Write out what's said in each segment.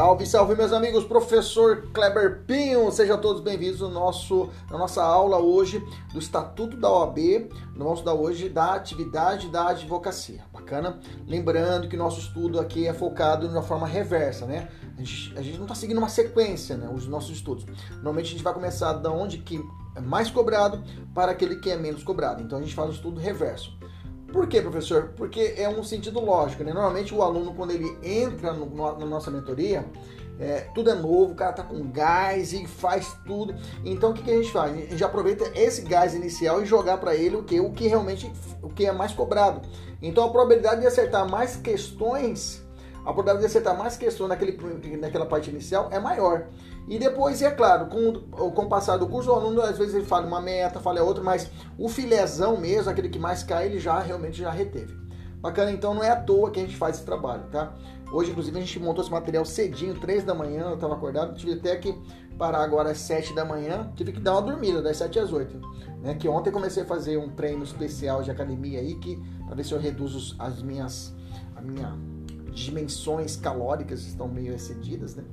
Salve, salve meus amigos, professor Kleber Pinho, sejam todos bem-vindos no nosso, na nossa aula hoje do Estatuto da OAB, nós vamos dar hoje da atividade da advocacia, bacana? Lembrando que nosso estudo aqui é focado de uma forma reversa, né? A gente, a gente não está seguindo uma sequência, né, os nossos estudos. Normalmente a gente vai começar da onde que é mais cobrado para aquele que é menos cobrado, então a gente faz o estudo reverso. Por quê, professor? Porque é um sentido lógico, né? Normalmente o aluno, quando ele entra no, no, na nossa mentoria, é, tudo é novo, o cara tá com gás e faz tudo. Então o que, que a gente faz? A gente aproveita esse gás inicial e jogar para ele o que, o que realmente o que é mais cobrado. Então a probabilidade de acertar mais questões, a probabilidade de acertar mais questões naquele, naquela parte inicial é maior. E depois, é claro, com, com o passar do curso, o aluno às vezes ele fala uma meta, fala outra, mas o filézão mesmo, aquele que mais cai, ele já realmente já reteve. Bacana, então não é à toa que a gente faz esse trabalho, tá? Hoje, inclusive, a gente montou esse material cedinho, 3 da manhã, eu estava acordado, tive até que parar agora às 7 da manhã, tive que dar uma dormida, das 7 às 8. Né? Que ontem comecei a fazer um treino especial de academia aí, que para ver se eu reduzo as minhas, a minha dimensões calóricas estão meio excedidas, né?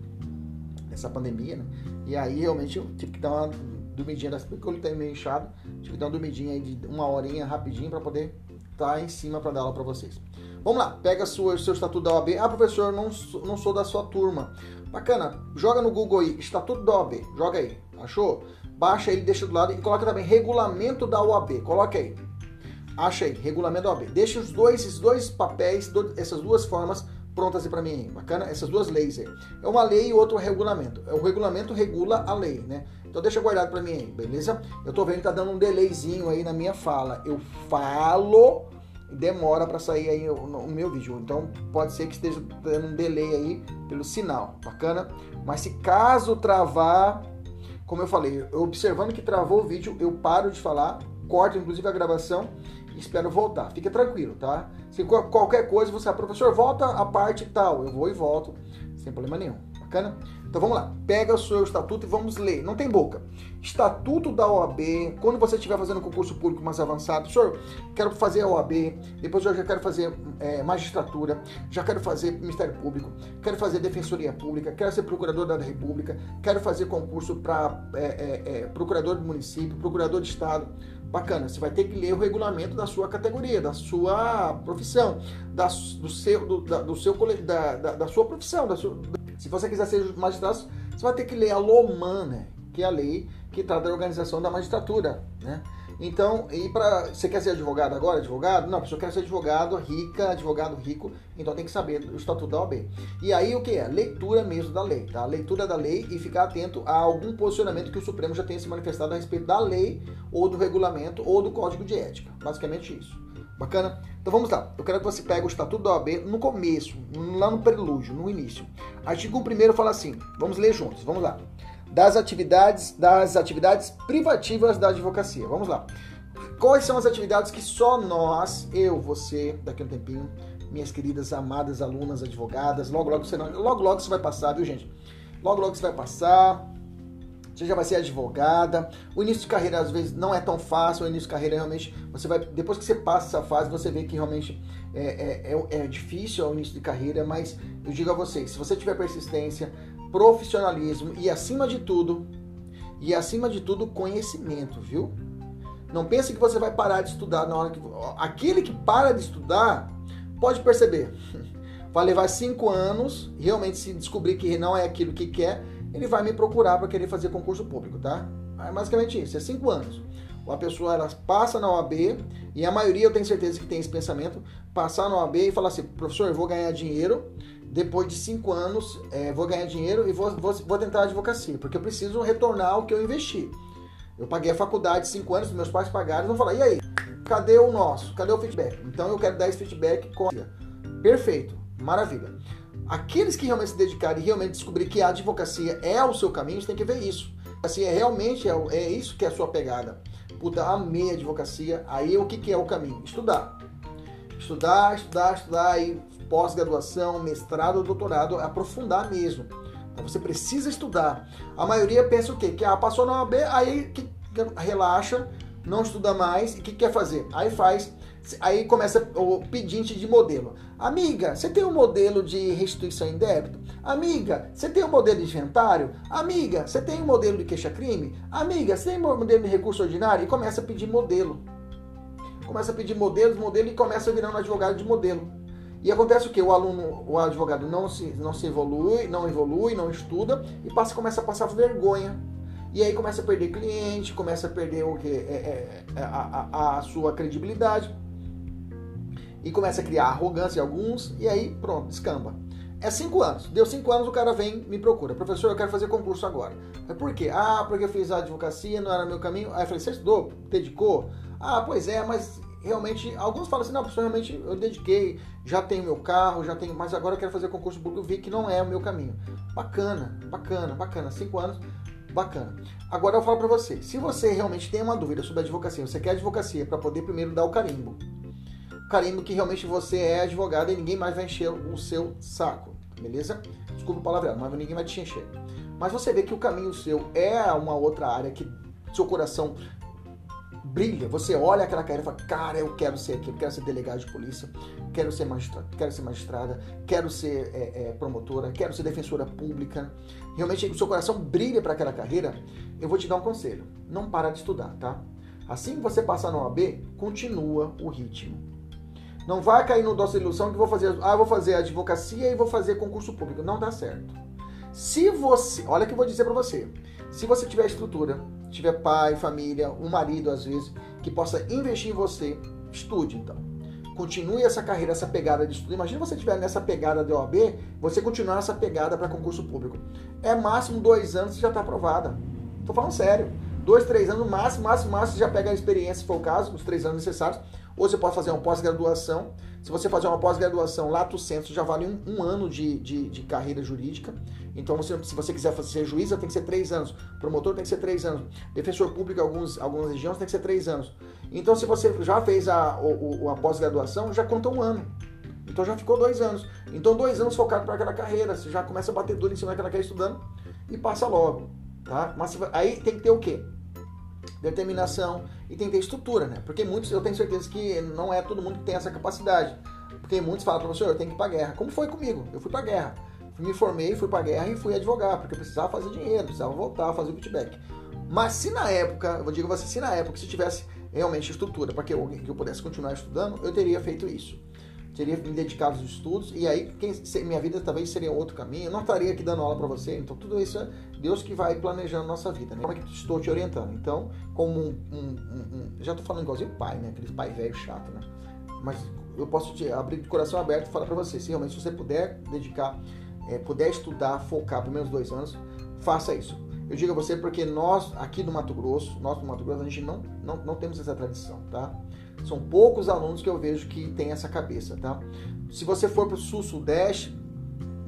essa pandemia, né? E aí realmente eu tive que dar uma dormidinha, porque ele tá meio inchado, tive que dar uma dormidinha aí de uma horinha rapidinho para poder estar tá em cima para dar aula para vocês. Vamos lá, pega o seu estatuto da OAB. Ah, professor, não, não sou da sua turma. Bacana, joga no Google aí, estatuto da OAB, joga aí, achou? Baixa aí, deixa do lado e coloca também regulamento da OAB, coloca aí. Acha aí, regulamento OAB. Deixa os dois, esses dois papéis, essas duas formas prontas aí para mim, bacana? Essas duas leis aí. É uma lei e outro regulamento. O regulamento regula a lei, né? Então deixa guardado para mim aí, beleza? Eu tô vendo que tá dando um delayzinho aí na minha fala. Eu falo demora para sair aí o, meu vídeo. Então pode ser que esteja dando um delay aí pelo sinal, bacana? Mas se caso travar, como eu falei, observando que travou o vídeo, eu paro de falar, corto inclusive a gravação espero voltar. Fica tranquilo, tá? Se qualquer coisa você, professor, volta a parte tal, eu vou e volto, sem problema nenhum. Bacana? Então vamos lá. Pega o seu estatuto e vamos ler. Não tem boca. Estatuto da OAB. Quando você estiver fazendo concurso público mais avançado, senhor, quero fazer a OAB, depois eu já quero fazer é, magistratura, já quero fazer Ministério Público, quero fazer Defensoria Pública, quero ser procurador da República, quero fazer concurso para é, é, é, procurador do município, procurador de Estado. Bacana, você vai ter que ler o regulamento da sua categoria, da sua profissão, da, do seu, do, da, do seu, da, da, da sua profissão. Da sua, se você quiser ser magistrado, você vai ter que ler a LOMAN, né? que é a lei que trata da organização da magistratura. Né? Então, e para você quer ser advogado agora, advogado? Não, a pessoa quer ser advogado rica, advogado rico, então tem que saber o estatuto da OAB. E aí o que é? Leitura mesmo da lei, tá? Leitura da lei e ficar atento a algum posicionamento que o Supremo já tenha se manifestado a respeito da lei ou do regulamento ou do código de ética. Basicamente isso. Bacana? Então vamos lá. Eu quero que você pegue o estatuto da OAB no começo, lá no prelúdio, no início. Artigo 1 fala assim. Vamos ler juntos. Vamos lá das atividades das atividades privativas da advocacia. Vamos lá. Quais são as atividades que só nós, eu, você, daqui a um tempinho, minhas queridas amadas alunas advogadas, logo logo você não, logo logo você vai passar, viu, gente? Logo logo você vai passar. Você já vai ser advogada. O início de carreira às vezes não é tão fácil. O início de carreira realmente você vai depois que você passa essa fase você vê que realmente é, é, é, é difícil o início de carreira. Mas eu digo a vocês, se você tiver persistência, profissionalismo e acima de tudo, e acima de tudo, conhecimento, viu? Não pense que você vai parar de estudar na hora que. Aquele que para de estudar, pode perceber. Vai levar cinco anos, realmente se descobrir que não é aquilo que quer, ele vai me procurar para querer fazer concurso público, tá? É basicamente isso, é cinco anos. a pessoa ela passa na OAB, e a maioria eu tenho certeza que tem esse pensamento, passar na OAB e falar assim, professor, eu vou ganhar dinheiro, depois de cinco anos, é, vou ganhar dinheiro e vou, vou, vou tentar a advocacia, porque eu preciso retornar o que eu investi. Eu paguei a faculdade cinco anos, meus pais pagaram, vão falar, e aí, cadê o nosso? Cadê o feedback? Então eu quero dar esse feedback com... Perfeito, maravilha. Aqueles que realmente se dedicarem e realmente descobrir que a advocacia é o seu caminho, você tem que ver isso. Assim, é realmente é, é isso que é a sua pegada. Puta, amei a advocacia. Aí o que, que é o caminho? Estudar. Estudar, estudar, estudar, aí pós-graduação, mestrado, doutorado, aprofundar mesmo. Então você precisa estudar. A maioria pensa o quê? Que ah, passou na OAB, aí que, que relaxa, não estuda mais e o que quer fazer? Aí faz Aí começa o pedinte de modelo. Amiga, você tem um modelo de restituição em débito? Amiga, você tem um modelo de inventário? Amiga, você tem um modelo de queixa-crime? Amiga, você tem um modelo de recurso ordinário? E começa a pedir modelo. Começa a pedir modelos, modelo e começa a virar um advogado de modelo. E acontece o que? O aluno, o advogado não se, não se evolui, não evolui, não estuda e passa, começa a passar vergonha. E aí começa a perder cliente, começa a perder o que? É, é, é a, a, a sua credibilidade e começa a criar arrogância em alguns, e aí pronto, descamba. É cinco anos. Deu cinco anos, o cara vem me procura. Professor, eu quero fazer concurso agora. É por quê? Ah, porque eu fiz a advocacia, não era meu caminho. Aí eu falei, você estudou? Dedicou? Ah, pois é, mas realmente, alguns falam assim, não, professor, realmente eu dediquei, já tenho meu carro, já tenho, mas agora eu quero fazer concurso público, vi que não é o meu caminho. Bacana, bacana, bacana. Cinco anos, bacana. Agora eu falo para você, se você realmente tem uma dúvida sobre advocacia, você quer advocacia para poder primeiro dar o carimbo carimbo que realmente você é advogado e ninguém mais vai encher o seu saco, beleza? Desculpa o palavreado, mas ninguém vai te encher. Mas você vê que o caminho seu é uma outra área que seu coração brilha, você olha aquela carreira e fala, cara, eu quero ser aquilo, quero ser delegado de polícia, quero ser magistrada, quero ser magistrada, quero ser é, é, promotora, quero ser defensora pública. Realmente o seu coração brilha para aquela carreira. Eu vou te dar um conselho: não para de estudar, tá? Assim que você passar no OAB, continua o ritmo. Não vai cair no doce ilusão que vou fazer, ah, vou fazer advocacia e vou fazer concurso público. Não dá certo. Se você, olha o que eu vou dizer para você. Se você tiver estrutura, tiver pai, família, um marido às vezes, que possa investir em você, estude então. Continue essa carreira, essa pegada de estudo. Imagina você estiver nessa pegada de OAB, você continuar nessa pegada para concurso público. É máximo dois anos você já está aprovada. Tô falando sério. Dois, três anos, máximo, máximo, máximo, você já pega a experiência, se for o caso, os três anos necessários ou você pode fazer uma pós-graduação. Se você fazer uma pós-graduação, lato senso já vale um, um ano de, de, de, carreira jurídica. Então, você, se você quiser ser juíza, tem que ser três anos. Promotor tem que ser três anos. Defensor público, alguns, algumas regiões, tem que ser três anos. Então, se você já fez a, a, a pós-graduação, já conta um ano. Então já ficou dois anos. Então, dois anos focado para aquela carreira. Você já começa a bater duro em cima daquela carreira estudando e passa logo. Tá? Mas aí tem que ter o quê? Determinação e tem que ter estrutura, né? Porque muitos, eu tenho certeza que não é todo mundo que tem essa capacidade. Porque muitos falam, professor, eu tenho que ir pra guerra. Como foi comigo? Eu fui pra guerra. Me formei, fui pra guerra e fui advogar, porque eu precisava fazer dinheiro, precisava voltar, fazer o feedback. Mas se na época, eu digo a você, se na época, se tivesse realmente estrutura para que eu, que eu pudesse continuar estudando, eu teria feito isso teria me dedicado aos estudos e aí quem, minha vida talvez seria outro caminho. Eu não estaria aqui dando aula para você. Então tudo isso é Deus que vai planejando nossa vida, né? Como é que estou te orientando? Então, como um, um, um, já estou falando igualzinho pai, né? Aquele pai velho chato, né? Mas eu posso te abrir de coração aberto e falar para você, se realmente você puder dedicar, é, puder estudar, focar pelo menos dois anos, faça isso. Eu digo a você porque nós aqui do Mato Grosso, nós do Mato Grosso, a gente não, não, não temos essa tradição, tá? São poucos alunos que eu vejo que tem essa cabeça, tá? Se você for para o sul, sudeste,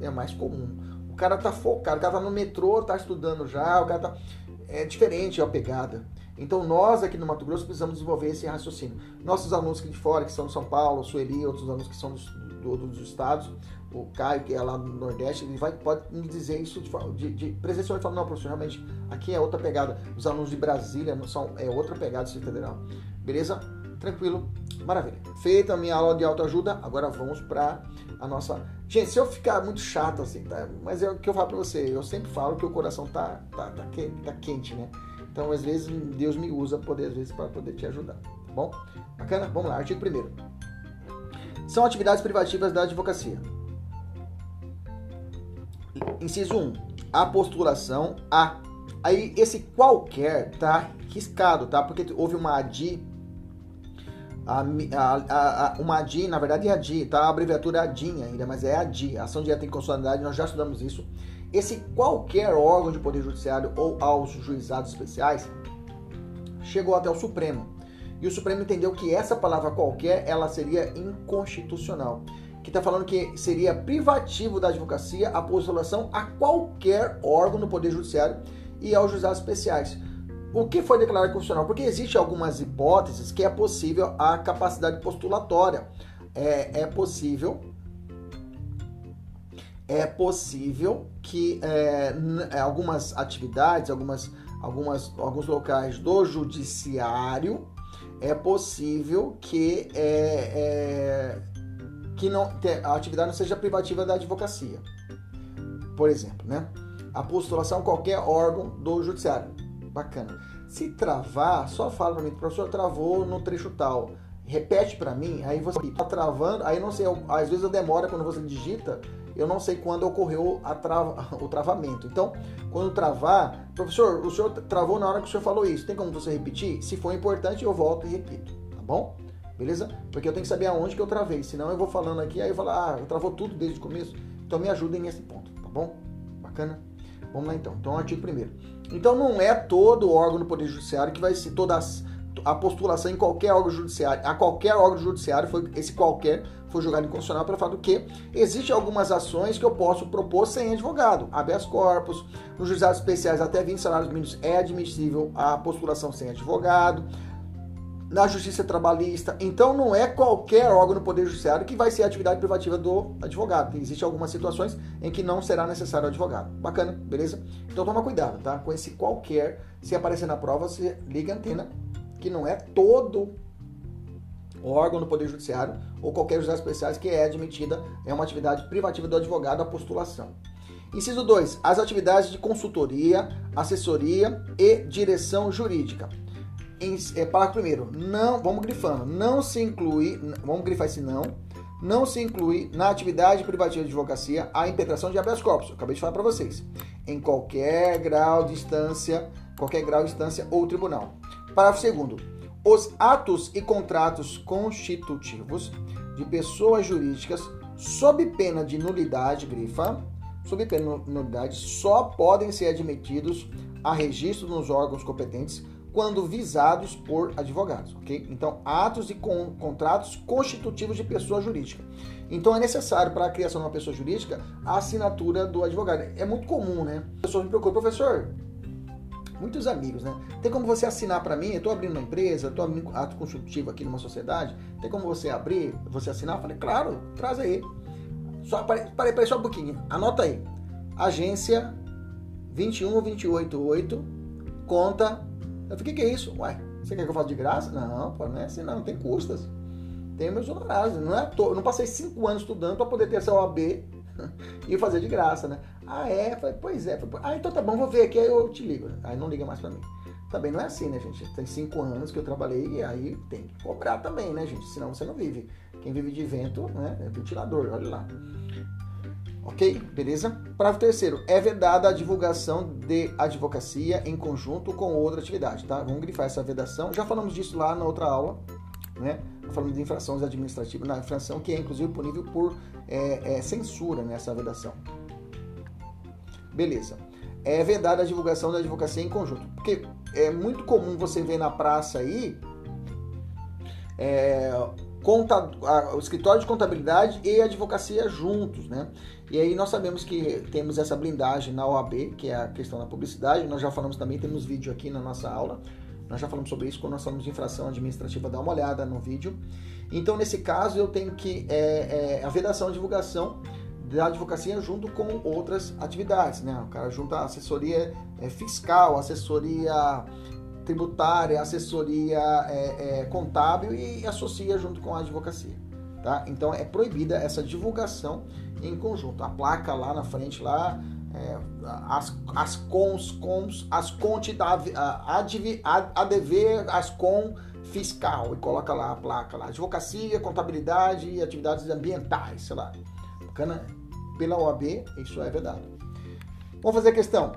é mais comum. O cara tá focado, o cara tá no metrô, tá estudando já, o cara tá. É diferente a pegada. Então nós aqui no Mato Grosso precisamos desenvolver esse raciocínio. Nossos alunos aqui de fora, que são de São Paulo, Sueli, outros alunos que são dos, do, dos estados, o Caio, que é lá no Nordeste, ele vai, pode me dizer isso de, de, de presencial e falar, não, professor, realmente aqui é outra pegada. Os alunos de Brasília não são, é outra pegada do Federal. Beleza? Tranquilo? Maravilha. Feita a minha aula de autoajuda, agora vamos para a nossa. Gente, se eu ficar muito chato assim, tá? Mas é o que eu falo para você, eu sempre falo que o coração tá, tá, tá, quente, tá quente, né? Então, às vezes, Deus me usa poder, às vezes, para poder te ajudar. Tá bom? Bacana? Vamos lá, artigo primeiro. São atividades privativas da advocacia. Inciso 1. A postulação. A. Aí esse qualquer tá riscado, tá? Porque houve uma ADI, a, a, a, uma ADI, na verdade é ADI, tá? A abreviatura é ADIN ainda, mas é ADI, Ação Direta em Constitucionalidade, nós já estudamos isso. Esse qualquer órgão de poder judiciário ou aos juizados especiais chegou até o Supremo. E o Supremo entendeu que essa palavra qualquer, ela seria inconstitucional que está falando que seria privativo da advocacia a postulação a qualquer órgão do Poder Judiciário e aos juizados especiais. O que foi declarado constitucional? Porque existe algumas hipóteses que é possível a capacidade postulatória. É, é possível é possível que é, é algumas atividades, algumas, algumas, alguns locais do judiciário, é possível que é, é que não, a atividade não seja privativa da advocacia. Por exemplo, né? A postulação qualquer órgão do judiciário. Bacana. Se travar, só fala para mim, professor, travou no trecho tal. Repete para mim, aí você tá travando, aí não sei, às vezes eu demora quando você digita, eu não sei quando ocorreu trava, o travamento. Então, quando travar, professor, o senhor travou na hora que o senhor falou isso. Tem como você repetir? Se for importante, eu volto e repito, tá bom? beleza? Porque eu tenho que saber aonde que eu travei, senão eu vou falando aqui, aí eu falo, ah, travou tudo desde o começo. Então me ajudem nesse ponto, tá bom? Bacana? Vamos lá então. Então, artigo primeiro. Então não é todo órgão do Poder Judiciário que vai ser toda a postulação em qualquer órgão judiciário, a qualquer órgão judiciário, foi, esse qualquer foi julgado inconstitucional pelo fato que existem algumas ações que eu posso propor sem advogado. Habeas corpus, nos juizados especiais até 20 salários mínimos é admissível a postulação sem advogado na justiça trabalhista. Então não é qualquer órgão do Poder Judiciário que vai ser atividade privativa do advogado. Existem algumas situações em que não será necessário o advogado. Bacana, beleza? Então toma cuidado, tá? Com esse qualquer, se aparecer na prova, você liga a antena, que não é todo órgão do Poder Judiciário ou qualquer justiça especiais que é admitida, é uma atividade privativa do advogado a postulação. Inciso 2. As atividades de consultoria, assessoria e direção jurídica é, parágrafo primeiro, não, vamos grifando, não se inclui, vamos grifar esse não, não se inclui na atividade privativa de advocacia a impetração de habeas corpus. Eu acabei de falar para vocês. Em qualquer grau de instância, qualquer grau de instância ou tribunal. Parágrafo segundo. Os atos e contratos constitutivos de pessoas jurídicas sob pena de nulidade, grifa, sob pena de nulidade, só podem ser admitidos a registro nos órgãos competentes quando visados por advogados, ok? Então, atos e con contratos constitutivos de pessoa jurídica. Então, é necessário para a criação de uma pessoa jurídica a assinatura do advogado. É muito comum, né? A pessoa me procura, professor, muitos amigos, né? Tem como você assinar para mim? Eu estou abrindo uma empresa, estou abrindo ato constitutivo aqui numa sociedade. Tem como você abrir, você assinar? Eu falei, claro, traz aí. Só parei, parei, parei só um pouquinho. Anota aí. Agência 21288, conta eu falei, o que, é isso? Ué, você quer que eu faça de graça? Não, pô, não é assim, não, não tem custas. Tem meus honorários. Não, é to... não passei cinco anos estudando para poder ter essa OAB e fazer de graça, né? Ah, é? Falei, pois é. Falei, ah, então tá bom, vou ver aqui, aí eu te ligo. Aí não liga mais para mim. Também não é assim, né, gente? Tem cinco anos que eu trabalhei e aí tem que cobrar também, né, gente? Senão você não vive. Quem vive de vento, né, é ventilador, olha lá. Ok? Beleza? Parágrafo terceiro. É vedada a divulgação de advocacia em conjunto com outra atividade, tá? Vamos grifar essa vedação. Já falamos disso lá na outra aula, né? Falando de infrações administrativas, na infração que é inclusive punível por é, é, censura nessa vedação. Beleza. É vedada a divulgação da advocacia em conjunto. Porque é muito comum você ver na praça aí é, conta, a, o escritório de contabilidade e a advocacia juntos, né? E aí nós sabemos que temos essa blindagem na OAB, que é a questão da publicidade. Nós já falamos também, temos vídeo aqui na nossa aula. Nós já falamos sobre isso quando nós falamos de infração administrativa, dá uma olhada no vídeo. Então, nesse caso, eu tenho que é, é, a vedação e divulgação da advocacia junto com outras atividades, né? O cara junta assessoria é, fiscal, assessoria tributária, assessoria é, é, contábil e associa junto com a advocacia. Tá? Então é proibida essa divulgação em conjunto. A placa lá na frente, lá, é, as, as cons, cons, as conte da ADV, ADV, as com fiscal, e coloca lá a placa lá, advocacia, contabilidade e atividades ambientais, sei lá. Bacana? Pela OAB, isso é verdade. Vamos fazer a questão.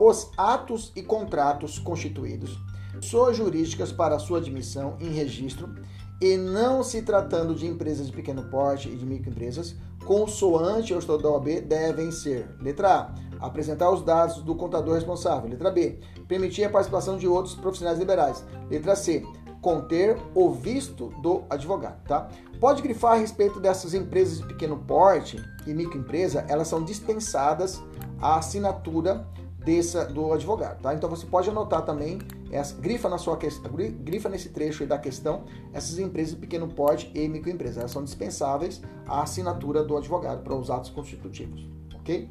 os atos e contratos constituídos, pessoas jurídicas para sua admissão em registro e não se tratando de empresas de pequeno porte e de microempresas, consoante ao estatuto da OAB, devem ser: letra A, apresentar os dados do contador responsável. Letra B, permitir a participação de outros profissionais liberais. Letra C, conter o visto do advogado, tá? Pode grifar a respeito dessas empresas de pequeno porte e microempresa, elas são dispensadas a assinatura dessa, do advogado, tá? Então você pode anotar também, essa, grifa na sua questão, grifa nesse trecho da questão, essas empresas de pequeno porte e microempresa, elas são dispensáveis à assinatura do advogado para os atos constitutivos, ok?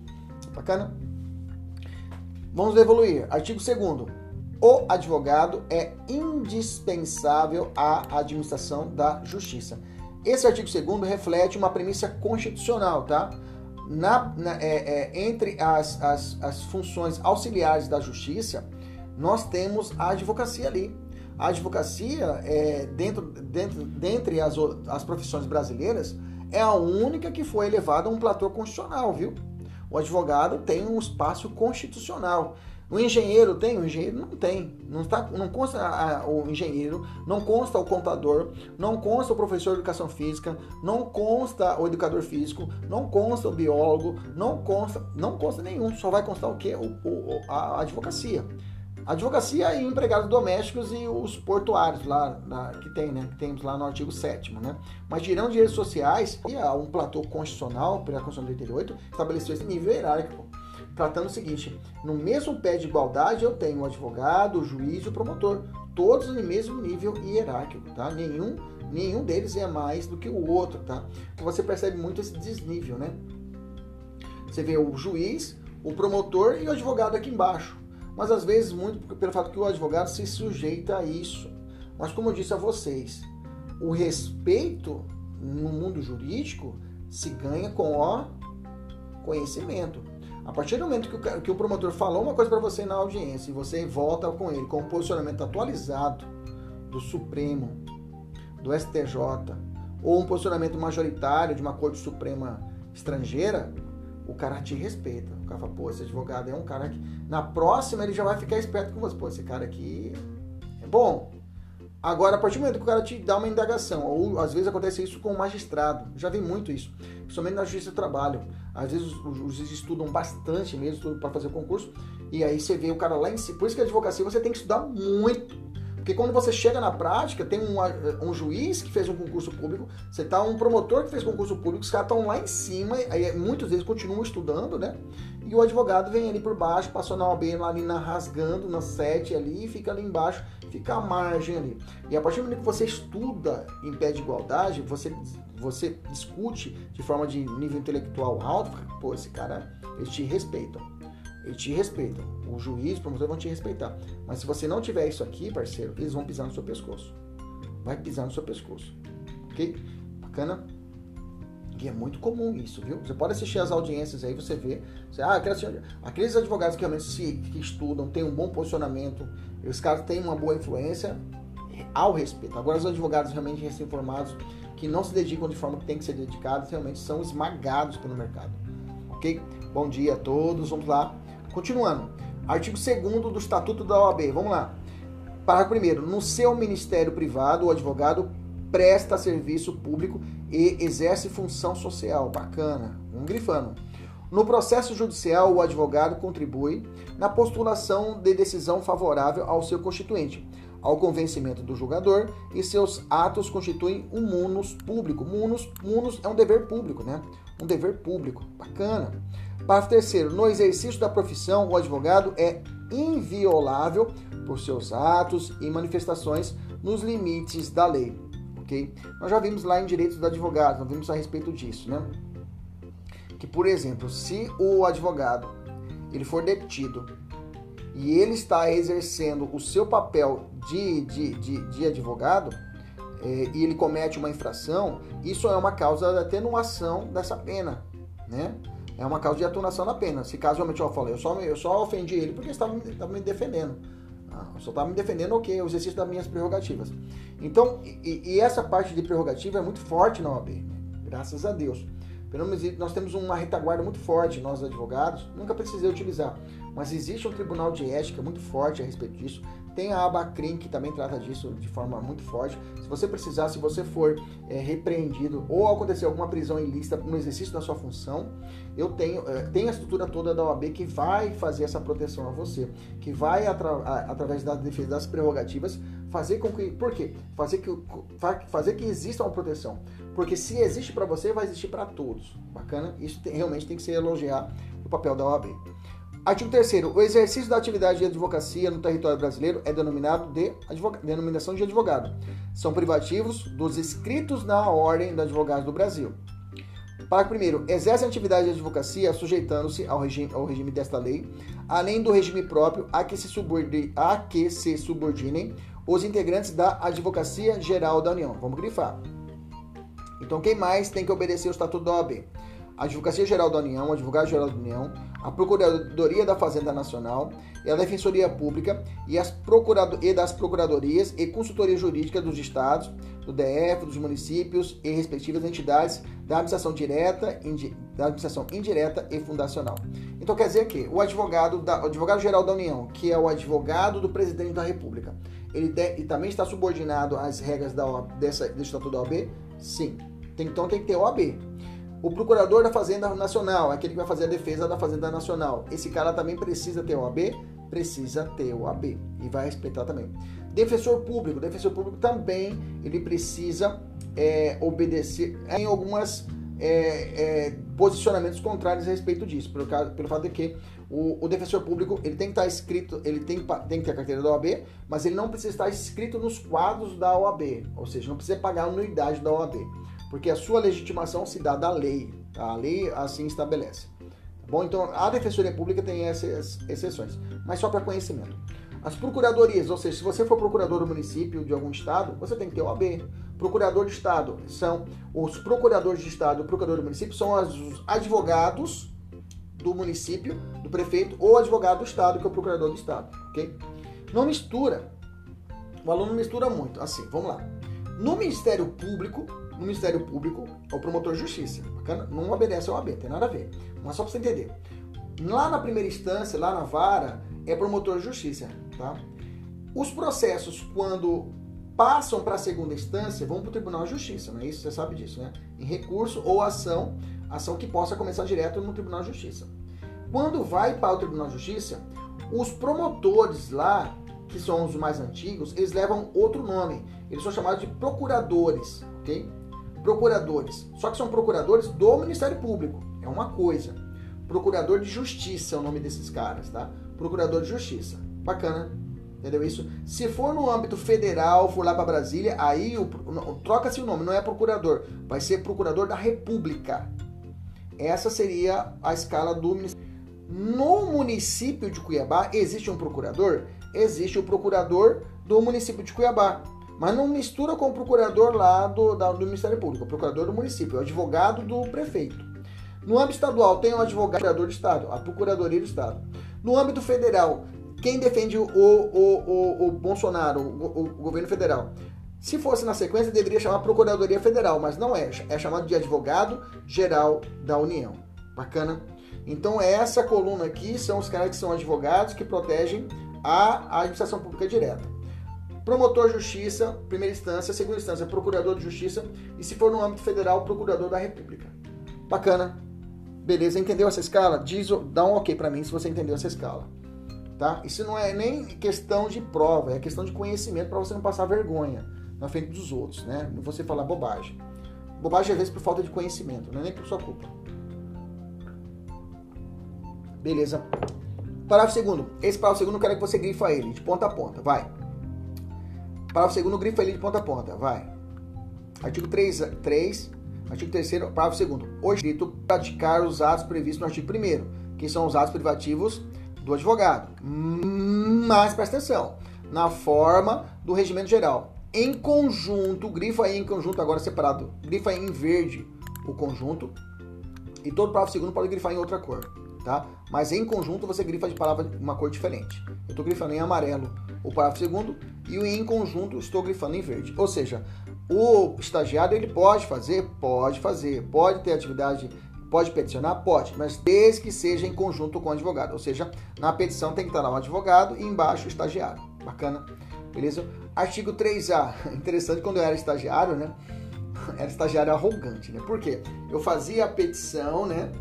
Bacana? Vamos evoluir. Artigo 2 o advogado é indispensável à administração da justiça. Esse artigo 2 reflete uma premissa constitucional, tá? Na, na, é, é, entre as, as, as funções auxiliares da justiça, nós temos a advocacia ali. A advocacia, é, dentro, dentro, dentre as, as profissões brasileiras, é a única que foi elevada a um platô constitucional, viu? O advogado tem um espaço constitucional. O engenheiro tem? O engenheiro não tem. Não, tá, não consta a, o engenheiro, não consta o contador, não consta o professor de educação física, não consta o educador físico, não consta o biólogo, não consta, não consta nenhum. Só vai constar o quê? O, o, a advocacia. A advocacia e empregados domésticos e os portuários lá na, que tem, né? Que temos lá no artigo 7 né? Mas tirando direitos sociais, um platô constitucional, pela Constituição de 88, estabeleceu esse nível hierárquico tratando o seguinte: no mesmo pé de igualdade eu tenho o advogado, o juiz e o promotor, todos no mesmo nível hierárquico, tá? Nenhum, nenhum deles é mais do que o outro, tá? Então você percebe muito esse desnível, né? Você vê o juiz, o promotor e o advogado aqui embaixo. Mas às vezes muito pelo fato que o advogado se sujeita a isso. Mas como eu disse a vocês, o respeito no mundo jurídico se ganha com o conhecimento. A partir do momento que o, que o promotor falou uma coisa para você na audiência e você volta com ele com um posicionamento atualizado do Supremo, do STJ, ou um posicionamento majoritário de uma Corte Suprema estrangeira, o cara te respeita. O cara fala, pô, esse advogado é um cara que. Na próxima ele já vai ficar esperto com você. Pô, esse cara aqui é bom. Agora, a partir do momento que o cara te dá uma indagação, ou às vezes acontece isso com o magistrado, já vi muito isso, principalmente na justiça do trabalho. Às vezes os juízes estudam bastante mesmo para fazer o concurso, e aí você vê o cara lá em cima. Por isso que a advocacia você tem que estudar muito. Porque quando você chega na prática, tem um, um juiz que fez um concurso público, você tá um promotor que fez concurso público, os caras estão lá em cima, aí muitos deles continuam estudando, né? E o advogado vem ali por baixo, passou na OAB ali na rasgando, na sete ali, e fica ali embaixo fica a margem ali. E a partir do momento que você estuda em pé de igualdade, você, você discute de forma de nível intelectual alto, pô, esse cara, eles te respeitam. Eles te respeitam. O juiz, o promotor vão te respeitar. Mas se você não tiver isso aqui, parceiro, eles vão pisar no seu pescoço. Vai pisar no seu pescoço. Ok? Bacana? E é muito comum isso, viu? Você pode assistir as audiências aí, você vê. Você, ah, aqueles advogados que realmente se, que estudam, têm um bom posicionamento, os caras têm uma boa influência ao respeito. Agora, os advogados realmente recém-formados, que não se dedicam de forma que tem que ser dedicados, realmente são esmagados pelo mercado. Ok? Bom dia a todos, vamos lá. Continuando. Artigo 2 do Estatuto da OAB, vamos lá. Parágrafo 1. No seu ministério privado, o advogado presta serviço público e exerce função social. Bacana. Um grifando. No processo judicial, o advogado contribui na postulação de decisão favorável ao seu constituinte, ao convencimento do julgador e seus atos constituem um munus público. Munus, munus é um dever público, né? Um dever público. Bacana. Parágrafo terceiro. No exercício da profissão, o advogado é inviolável por seus atos e manifestações nos limites da lei ok? Nós já vimos lá em direitos do advogado, nós vimos a respeito disso, né? Que, por exemplo, se o advogado ele for detido e ele está exercendo o seu papel de, de, de, de advogado é, e ele comete uma infração, isso é uma causa de atenuação dessa pena, né? É uma causa de atenuação da pena. Se casualmente eu falei, eu só, eu só ofendi ele porque ele estava, me defendendo. Ah, eu só estava me defendendo o okay, O exercício das minhas prerrogativas. Então, e, e, essa parte de prerrogativa é muito forte na OAB, né? graças a Deus. Pelo menos nós temos uma retaguarda muito forte, nós advogados, nunca precisei utilizar. mas existe um tribunal de ética muito forte a respeito disso. Tem a Abacrim, que também trata disso de forma muito forte. Se você precisar, se você for é, repreendido ou acontecer alguma prisão ilícita no exercício da sua função, eu tenho, é, tenho a estrutura toda da OAB que vai fazer essa proteção a você, que vai, atra, através da defesa das prerrogativas, fazer com que. Por quê? Fazer que, fazer que exista uma proteção. Porque se existe para você, vai existir para todos. Bacana? Isso tem, realmente tem que ser elogiar o papel da OAB. Artigo 3 O exercício da atividade de advocacia no território brasileiro é denominado de denominação de advogado. São privativos dos inscritos na Ordem dos Advogados do Brasil. Parágrafo 1. Exerce a atividade de advocacia sujeitando-se ao regime, ao regime desta lei, além do regime próprio a que, se a que se subordinem os integrantes da Advocacia Geral da União. Vamos grifar. Então, quem mais tem que obedecer o Estatuto da OAB? A Advocacia Geral da União, o Advogado Geral da União, a Procuradoria da Fazenda Nacional e a Defensoria Pública e, as procurado e das Procuradorias e Consultoria Jurídica dos Estados, do DF, dos municípios e respectivas entidades da administração direta, da administração indireta e fundacional. Então quer dizer que o advogado, da, o advogado geral da União, que é o advogado do presidente da República, ele, de, também está subordinado às regras da, dessa, do Estatuto da OAB? Sim. Tem, então tem que ter OAB. O procurador da Fazenda Nacional, aquele que vai fazer a defesa da Fazenda Nacional, esse cara também precisa ter OAB? Precisa ter OAB e vai respeitar também. Defensor público, defensor público também ele precisa é, obedecer em algumas é, é, posicionamentos contrários a respeito disso, pelo, pelo fato de que o, o, defensor público ele tem que estar escrito, ele tem, tem que ter a carteira da OAB, mas ele não precisa estar escrito nos quadros da OAB, ou seja, não precisa pagar a anuidade da OAB porque a sua legitimação se dá da lei. Tá? A lei assim estabelece. Tá bom, então a Defensoria Pública tem essas exceções, mas só para conhecimento. As procuradorias, ou seja, se você for procurador do município de algum estado, você tem que ter o AB. Procurador de estado são os procuradores de estado, o procurador do município são os advogados do município, do prefeito ou advogado do estado, que é o procurador do estado, ok? Não mistura. O aluno mistura muito. Assim, vamos lá. No Ministério Público, no Ministério Público é o promotor de justiça. Bacana? Não obedece ao AB, tem nada a ver. Mas só para você entender. Lá na primeira instância, lá na vara, é promotor de justiça. Tá? Os processos, quando passam para a segunda instância, vão para o Tribunal de Justiça, não é isso? Você sabe disso, né? Em recurso ou ação, ação que possa começar direto no Tribunal de Justiça. Quando vai para o Tribunal de Justiça, os promotores lá, que são os mais antigos, eles levam outro nome. Eles são chamados de procuradores, ok? procuradores. Só que são procuradores do Ministério Público. É uma coisa. Procurador de Justiça é o nome desses caras, tá? Procurador de Justiça. Bacana. Entendeu isso? Se for no âmbito federal, for lá para Brasília, aí troca-se o nome, não é procurador, vai ser procurador da República. Essa seria a escala do. No município de Cuiabá existe um procurador? Existe o procurador do município de Cuiabá. Mas não mistura com o procurador lá do, da, do Ministério Público, o procurador do município, o advogado do prefeito. No âmbito estadual, tem o advogado do Estado, a Procuradoria do Estado. No âmbito federal, quem defende o, o, o, o Bolsonaro, o, o governo federal? Se fosse na sequência, deveria chamar Procuradoria Federal, mas não é. É chamado de Advogado Geral da União. Bacana? Então, essa coluna aqui são os caras que são advogados que protegem a administração pública direta promotor de justiça, primeira instância, segunda instância, procurador de justiça e se for no âmbito federal, procurador da República. Bacana. Beleza, entendeu essa escala? Diz, dá um ok para mim se você entendeu essa escala. Tá? Isso não é nem questão de prova, é questão de conhecimento para você não passar vergonha na frente dos outros, né? Não você falar bobagem. Bobagem às vezes por falta de conhecimento, não é nem por sua culpa. Beleza. Parágrafo segundo. Esse parágrafo segundo eu quero que você grifa ele de ponta a ponta. Vai. Parágrafo segundo, grifa ele de ponta a ponta. Vai. Artigo 3, 3 artigo 3 parágrafo segundo. O direito praticar os atos previstos no artigo 1 que são os atos privativos do advogado. Mas presta atenção, na forma do regimento geral. Em conjunto, grifa aí em conjunto, agora separado, grifa aí em verde o conjunto. E todo parágrafo segundo pode grifar em outra cor, tá? Mas em conjunto você grifa de palavra uma cor diferente. Eu estou grifando em amarelo o parágrafo segundo e o em conjunto estou grifando em verde. Ou seja, o estagiário ele pode fazer, pode fazer, pode ter atividade Pode peticionar? Pode, mas desde que seja em conjunto com o advogado. Ou seja, na petição tem que estar lá o advogado e embaixo o estagiário. Bacana? Beleza? Artigo 3A. Interessante quando eu era estagiário, né? Era estagiário arrogante, né? Por quê? Eu fazia a petição, né?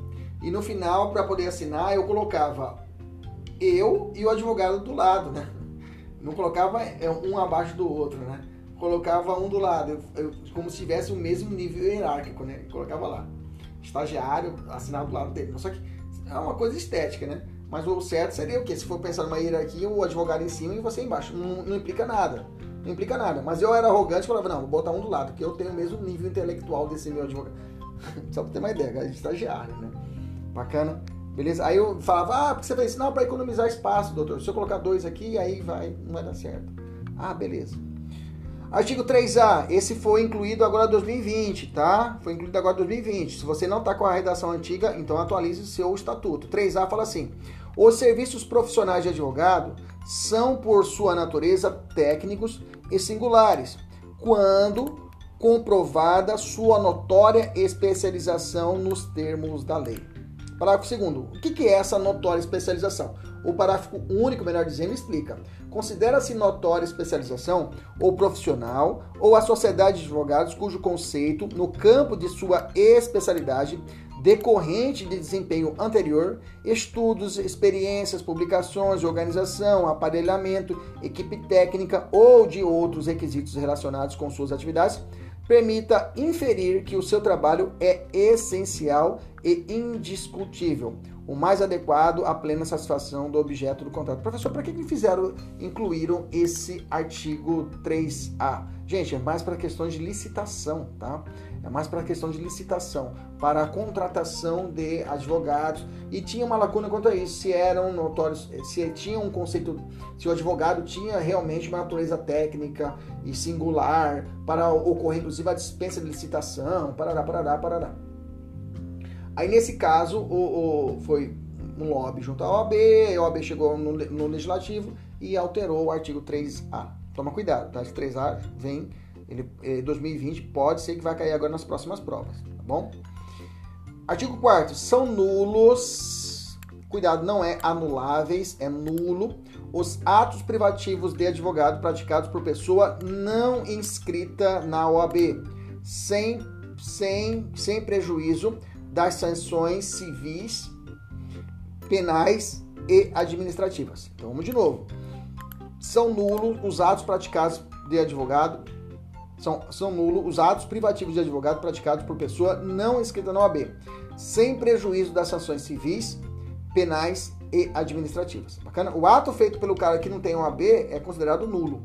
E no final, para poder assinar, eu colocava eu e o advogado do lado, né? Não colocava é, um abaixo do outro, né? Colocava um do lado, eu, como se tivesse o mesmo nível hierárquico, né? Colocava lá. Estagiário, assinado do lado dele. Só que é uma coisa estética, né? Mas o certo seria o quê? Se for pensar numa hierarquia, o advogado em cima e você embaixo. Não, não implica nada. Não implica nada. Mas eu era arrogante e falava, não, vou botar um do lado, porque eu tenho o mesmo nível intelectual desse meu advogado. Só pra ter uma ideia, cara, de estagiário, né? Bacana. Beleza? Aí eu falava, ah, porque você fez, não, para economizar espaço, doutor. Se eu colocar dois aqui, aí vai, não vai dar certo. Ah, beleza. Artigo 3A, esse foi incluído agora em 2020, tá? Foi incluído agora em 2020. Se você não está com a redação antiga, então atualize o seu estatuto. 3A fala assim: os serviços profissionais de advogado são, por sua natureza, técnicos e singulares, quando comprovada sua notória especialização nos termos da lei. Parágrafo 2. O que é essa notória especialização? O parágrafo único, melhor dizendo, explica. Considera-se notória especialização ou profissional ou a sociedade de advogados cujo conceito, no campo de sua especialidade, decorrente de desempenho anterior, estudos, experiências, publicações, organização, aparelhamento, equipe técnica ou de outros requisitos relacionados com suas atividades, permita inferir que o seu trabalho é essencial e indiscutível, o mais adequado à plena satisfação do objeto do contrato. Professor, para que, que fizeram, incluíram esse artigo 3A? Gente, é mais para questões de licitação, tá? É mais para questão de licitação, para a contratação de advogados. E tinha uma lacuna quanto a isso, se eram notórios, se tinha um conceito, se o advogado tinha realmente uma natureza técnica e singular para ocorrer, inclusive, a dispensa de licitação, parará, parará, parará. Aí, nesse caso, o, o foi um lobby junto à OAB, a OAB chegou no, no legislativo e alterou o artigo 3A. Toma cuidado, tá? Esse 3A vem ele, 2020 eh, pode ser que vai cair agora nas próximas provas, tá bom? Artigo 4 são nulos, cuidado, não é anuláveis, é nulo, os atos privativos de advogado praticados por pessoa não inscrita na OAB, sem, sem, sem prejuízo das sanções civis, penais e administrativas. Então vamos de novo. São nulos os atos praticados de advogado são, são nulos os atos privativos de advogado praticados por pessoa não inscrita na OAB, sem prejuízo das sanções civis, penais e administrativas. Bacana? O ato feito pelo cara que não tem OAB é considerado nulo.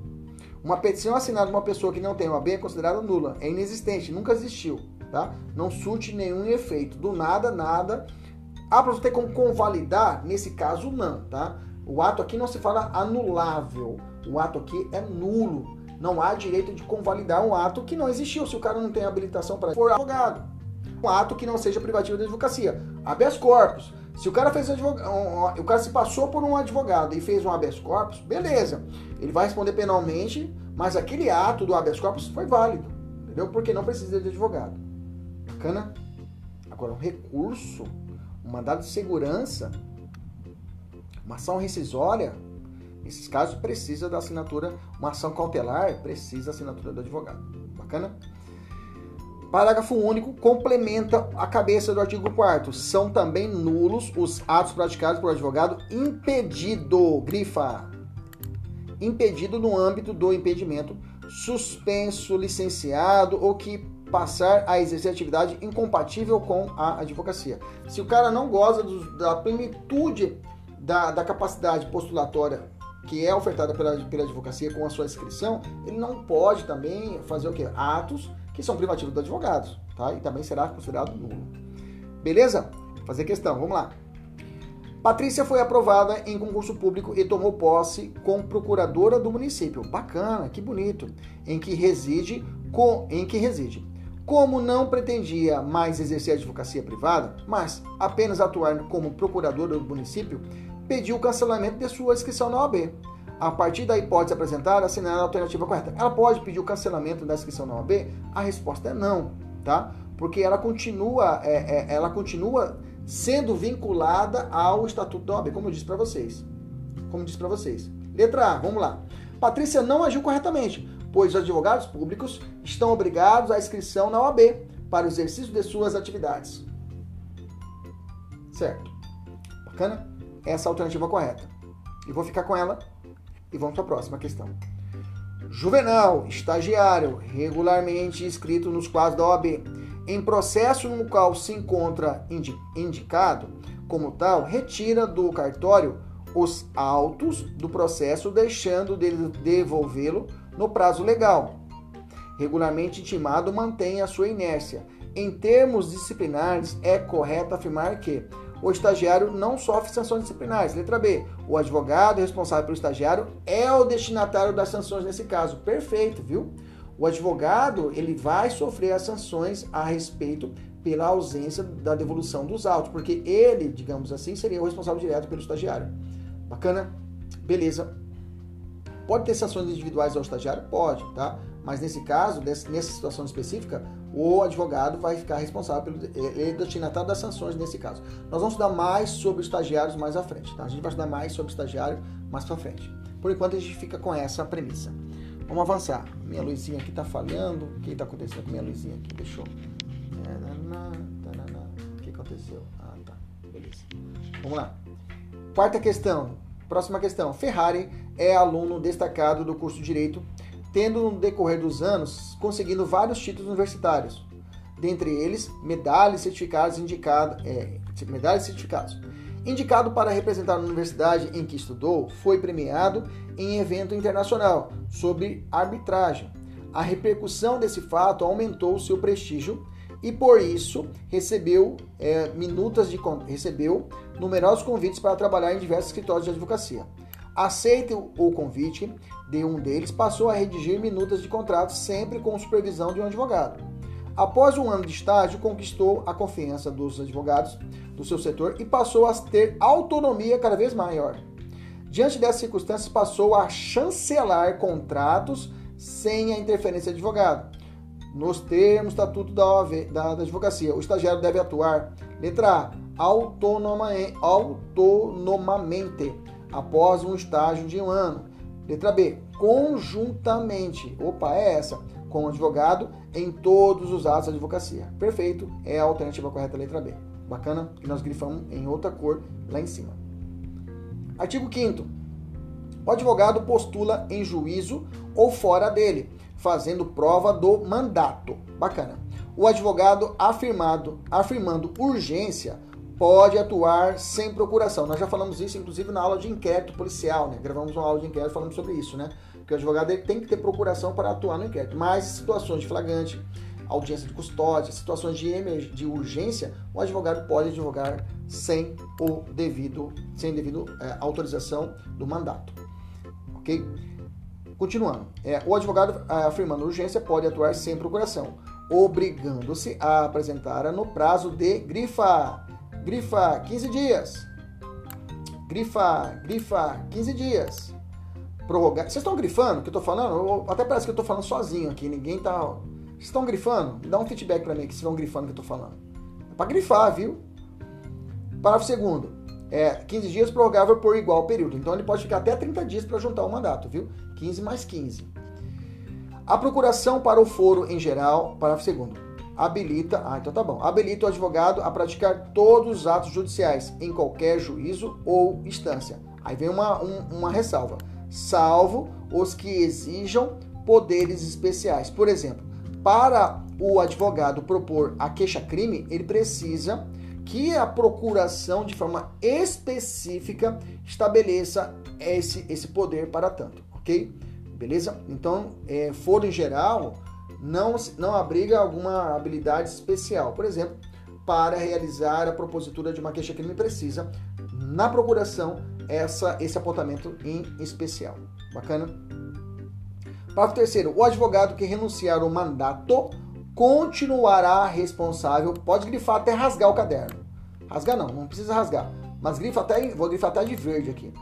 Uma petição assinada por uma pessoa que não tem OAB é considerada nula, é inexistente, nunca existiu, tá? Não surte nenhum efeito. Do nada, nada. Ah, para você ter como convalidar? Nesse caso, não, tá? O ato aqui não se fala anulável. O ato aqui é nulo. Não há direito de convalidar um ato que não existiu, se o cara não tem habilitação para for advogado. Um ato que não seja privativo da advocacia. Habeas corpus. Se o cara fez advogado, o cara se passou por um advogado e fez um habeas corpus, beleza. Ele vai responder penalmente, mas aquele ato do habeas corpus foi válido. Entendeu? Porque não precisa de advogado. Bacana? Agora, um recurso, um mandado de segurança, uma ação rescisória, Nesses casos, precisa da assinatura, uma ação cautelar, precisa da assinatura do advogado. Bacana? Parágrafo único complementa a cabeça do artigo 4 São também nulos os atos praticados por advogado impedido, grifa, impedido no âmbito do impedimento, suspenso, licenciado ou que passar a exercer atividade incompatível com a advocacia. Se o cara não goza do, da plenitude da, da capacidade postulatória que é ofertada pela, pela advocacia com a sua inscrição, ele não pode também fazer o quê? Atos que são privativos do advogado, tá? E também será considerado nulo. Beleza? Fazer questão, vamos lá. Patrícia foi aprovada em concurso público e tomou posse com procuradora do município. Bacana, que bonito. Em que reside, com, em que reside. Como não pretendia mais exercer a advocacia privada, mas apenas atuar como procuradora do município, pediu o cancelamento de sua inscrição na OAB. A partir da hipótese apresentada, assinar a alternativa correta. Ela pode pedir o cancelamento da inscrição na OAB? A resposta é não, tá? Porque ela continua, é, é, ela continua sendo vinculada ao Estatuto da OAB, como eu disse para vocês. Como eu disse para vocês. Letra A, vamos lá. Patrícia não agiu corretamente, pois os advogados públicos estão obrigados à inscrição na OAB para o exercício de suas atividades. Certo. Bacana? Essa é a alternativa correta. E vou ficar com ela e vamos para a próxima questão. Juvenal, estagiário, regularmente inscrito nos quadros da OAB, em processo no qual se encontra indicado como tal, retira do cartório os autos do processo, deixando de devolvê-lo no prazo legal. Regularmente intimado mantém a sua inércia. Em termos disciplinares, é correto afirmar que o estagiário não sofre sanções disciplinares. Letra B. O advogado responsável pelo estagiário é o destinatário das sanções nesse caso. Perfeito, viu? O advogado ele vai sofrer as sanções a respeito pela ausência da devolução dos autos, porque ele, digamos assim, seria o responsável direto pelo estagiário. Bacana? Beleza. Pode ter sanções individuais ao estagiário? Pode, tá? Mas nesse caso, nessa situação específica, o advogado vai ficar responsável pelo ele é destinatário das sanções nesse caso. Nós vamos estudar mais sobre estagiários mais à frente, tá? A gente vai estudar mais sobre estagiário mais para frente. Por enquanto a gente fica com essa premissa. Vamos avançar. Minha luzinha aqui tá falhando. O que tá acontecendo com minha luzinha aqui? Deixou. O que aconteceu? Ah, tá. Beleza. Vamos lá. Quarta questão. Próxima questão. Ferrari é aluno destacado do curso de Direito tendo no decorrer dos anos conseguindo vários títulos universitários, dentre eles medalhas e certificados indicados, é, medalhas certificados. Indicado para representar a universidade em que estudou, foi premiado em evento internacional sobre arbitragem. A repercussão desse fato aumentou seu prestígio e por isso recebeu é, minutas de recebeu numerosos convites para trabalhar em diversos escritórios de advocacia. Aceita o convite de um deles, passou a redigir minutas de contrato sempre com supervisão de um advogado. Após um ano de estágio, conquistou a confiança dos advogados do seu setor e passou a ter autonomia cada vez maior. Diante dessas circunstâncias, passou a chancelar contratos sem a interferência de advogado. Nos termos do Estatuto da, OAV, da, da Advocacia, o estagiário deve atuar, letra A, autonomamente, autonomamente após um estágio de um ano. Letra B, conjuntamente, opa, é essa, com o advogado em todos os atos da advocacia. Perfeito, é a alternativa correta, letra B. Bacana? E nós grifamos em outra cor lá em cima. Artigo 5 O advogado postula em juízo ou fora dele, fazendo prova do mandato. Bacana. O advogado afirmado, afirmando urgência pode atuar sem procuração. Nós já falamos isso, inclusive, na aula de inquérito policial, né? Gravamos uma aula de inquérito falando sobre isso, né? Que o advogado tem que ter procuração para atuar no inquérito. Mas situações de flagrante, audiência de custódia, situações de, de urgência, o advogado pode advogar sem o devido, sem devido é, autorização do mandato. Ok? Continuando, é, o advogado é, afirmando urgência pode atuar sem procuração, obrigando-se a apresentar no prazo de grifa grifa 15 dias. Grifa, grifa 15 dias. Prorrogar. Vocês estão grifando o que eu tô falando? Eu, até parece que eu tô falando sozinho aqui, ninguém tá. Vocês estão grifando? Dá um feedback para mim que vocês estão grifando o que eu tô falando. É para grifar, viu? Parágrafo segundo. É 15 dias prorrogável por igual período. Então ele pode ficar até 30 dias para juntar o mandato, viu? 15 mais 15. A procuração para o foro em geral, parágrafo segundo habilita, ah, então tá bom, habilita o advogado a praticar todos os atos judiciais em qualquer juízo ou instância. Aí vem uma, um, uma ressalva, salvo os que exijam poderes especiais. Por exemplo, para o advogado propor a queixa-crime, ele precisa que a procuração, de forma específica, estabeleça esse, esse poder para tanto, ok? Beleza? Então, é, foro em geral, não, não abriga alguma habilidade especial. Por exemplo, para realizar a propositura de uma queixa-crime precisa, na procuração, essa, esse apontamento em especial. Bacana? Parágrafo terceiro. O advogado que renunciar ao mandato continuará responsável, pode grifar até rasgar o caderno. Rasgar não, não precisa rasgar. Mas grifa até, vou grifar até de verde aqui.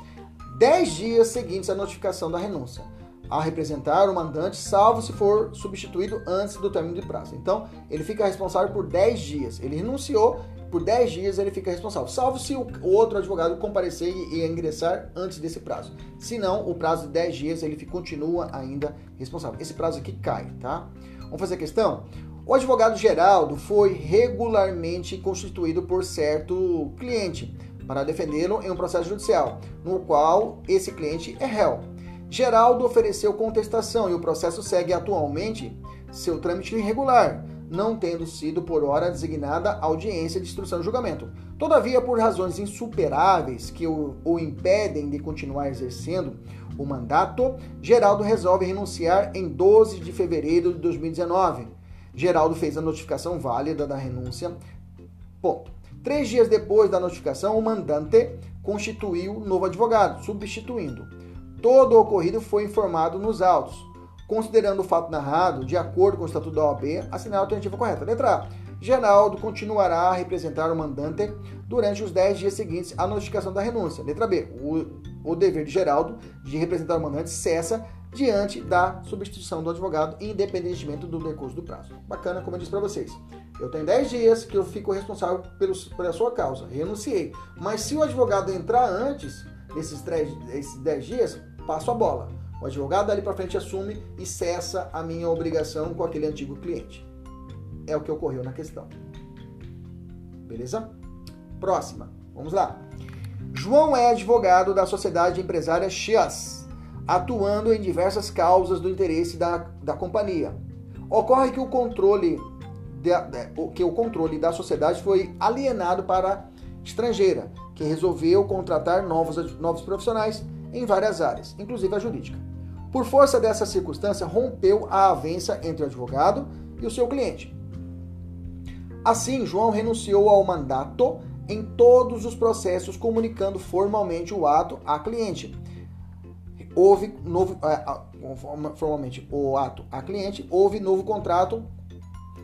10 dias seguintes à notificação da renúncia a representar o mandante, salvo se for substituído antes do término de prazo. Então, ele fica responsável por 10 dias. Ele renunciou, por 10 dias ele fica responsável, salvo se o outro advogado comparecer e ingressar antes desse prazo. Se não, o prazo de 10 dias ele continua ainda responsável. Esse prazo aqui cai, tá? Vamos fazer a questão? O advogado Geraldo foi regularmente constituído por certo cliente para defendê-lo em um processo judicial, no qual esse cliente é réu. Geraldo ofereceu contestação e o processo segue atualmente seu trâmite irregular, não tendo sido por hora designada audiência de instrução e julgamento. Todavia, por razões insuperáveis que o, o impedem de continuar exercendo o mandato, Geraldo resolve renunciar em 12 de fevereiro de 2019 Geraldo fez a notificação válida da renúncia. Ponto. Três dias depois da notificação, o mandante constituiu novo advogado, substituindo. Todo o ocorrido foi informado nos autos. Considerando o fato narrado, de acordo com o Estatuto da OAB, assinar a alternativa correta. Letra A. Geraldo continuará a representar o mandante durante os 10 dias seguintes à notificação da renúncia. Letra B. O, o dever de Geraldo de representar o mandante cessa diante da substituição do advogado, independentemente do decurso do prazo. Bacana, como eu disse para vocês. Eu tenho 10 dias que eu fico responsável pela sua causa, renunciei. Mas se o advogado entrar antes desses 10 dias, passo a bola. O advogado dali para frente assume e cessa a minha obrigação com aquele antigo cliente. É o que ocorreu na questão. Beleza? Próxima. Vamos lá. João é advogado da sociedade empresária Chias atuando em diversas causas do interesse da, da companhia. Ocorre que o controle de, de, que o controle da sociedade foi alienado para estrangeira, que resolveu contratar novos, novos profissionais em várias áreas, inclusive a jurídica. Por força dessa circunstância, rompeu a avença entre o advogado e o seu cliente. Assim, João renunciou ao mandato em todos os processos, comunicando formalmente o ato à cliente, houve novo, é, formalmente o ato a cliente, houve novo contrato